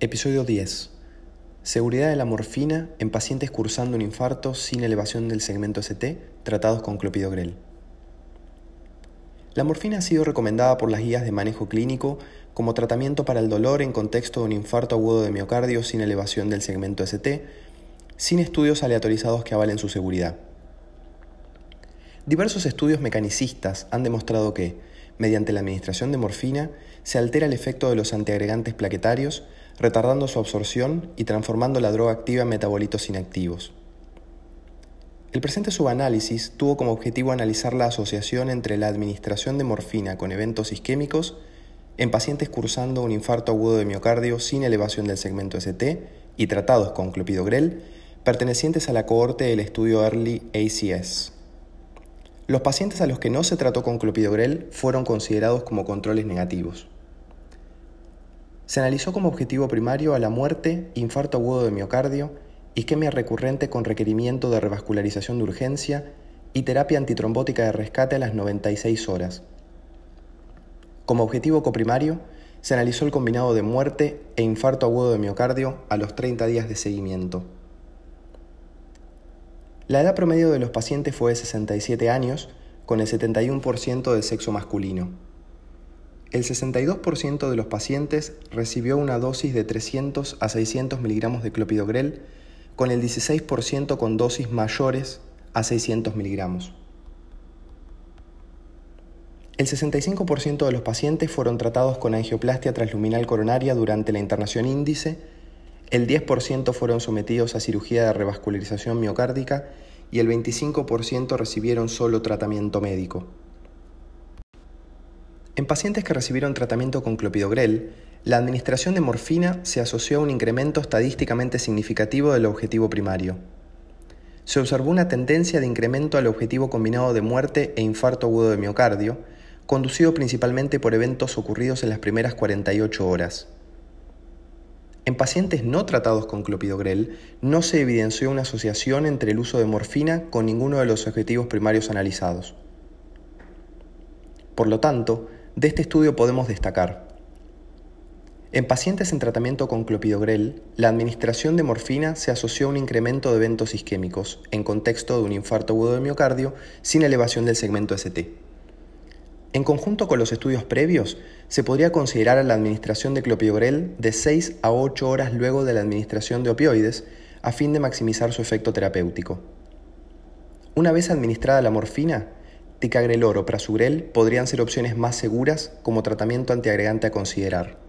Episodio 10. Seguridad de la morfina en pacientes cursando un infarto sin elevación del segmento ST tratados con clopidogrel. La morfina ha sido recomendada por las guías de manejo clínico como tratamiento para el dolor en contexto de un infarto agudo de miocardio sin elevación del segmento ST, sin estudios aleatorizados que avalen su seguridad. Diversos estudios mecanicistas han demostrado que, mediante la administración de morfina, se altera el efecto de los antiagregantes plaquetarios, retardando su absorción y transformando la droga activa en metabolitos inactivos. El presente subanálisis tuvo como objetivo analizar la asociación entre la administración de morfina con eventos isquémicos en pacientes cursando un infarto agudo de miocardio sin elevación del segmento ST y tratados con clopidogrel, pertenecientes a la cohorte del estudio Early ACS. Los pacientes a los que no se trató con clopidogrel fueron considerados como controles negativos. Se analizó como objetivo primario a la muerte, infarto agudo de miocardio, isquemia recurrente con requerimiento de revascularización de urgencia y terapia antitrombótica de rescate a las 96 horas. Como objetivo coprimario, se analizó el combinado de muerte e infarto agudo de miocardio a los 30 días de seguimiento. La edad promedio de los pacientes fue de 67 años, con el 71% del sexo masculino. El 62% de los pacientes recibió una dosis de 300 a 600 miligramos de clopidogrel, con el 16% con dosis mayores a 600 miligramos. El 65% de los pacientes fueron tratados con angioplastia transluminal coronaria durante la internación índice el 10% fueron sometidos a cirugía de revascularización miocárdica y el 25% recibieron solo tratamiento médico. En pacientes que recibieron tratamiento con clopidogrel, la administración de morfina se asoció a un incremento estadísticamente significativo del objetivo primario. Se observó una tendencia de incremento al objetivo combinado de muerte e infarto agudo de miocardio, conducido principalmente por eventos ocurridos en las primeras 48 horas. En pacientes no tratados con clopidogrel no se evidenció una asociación entre el uso de morfina con ninguno de los objetivos primarios analizados. Por lo tanto, de este estudio podemos destacar en pacientes en tratamiento con clopidogrel, la administración de morfina se asoció a un incremento de eventos isquémicos en contexto de un infarto agudo de miocardio sin elevación del segmento ST. En conjunto con los estudios previos, se podría considerar a la administración de clopidogrel de 6 a 8 horas luego de la administración de opioides a fin de maximizar su efecto terapéutico. Una vez administrada la morfina, ticagrelor o prasugrel podrían ser opciones más seguras como tratamiento antiagregante a considerar.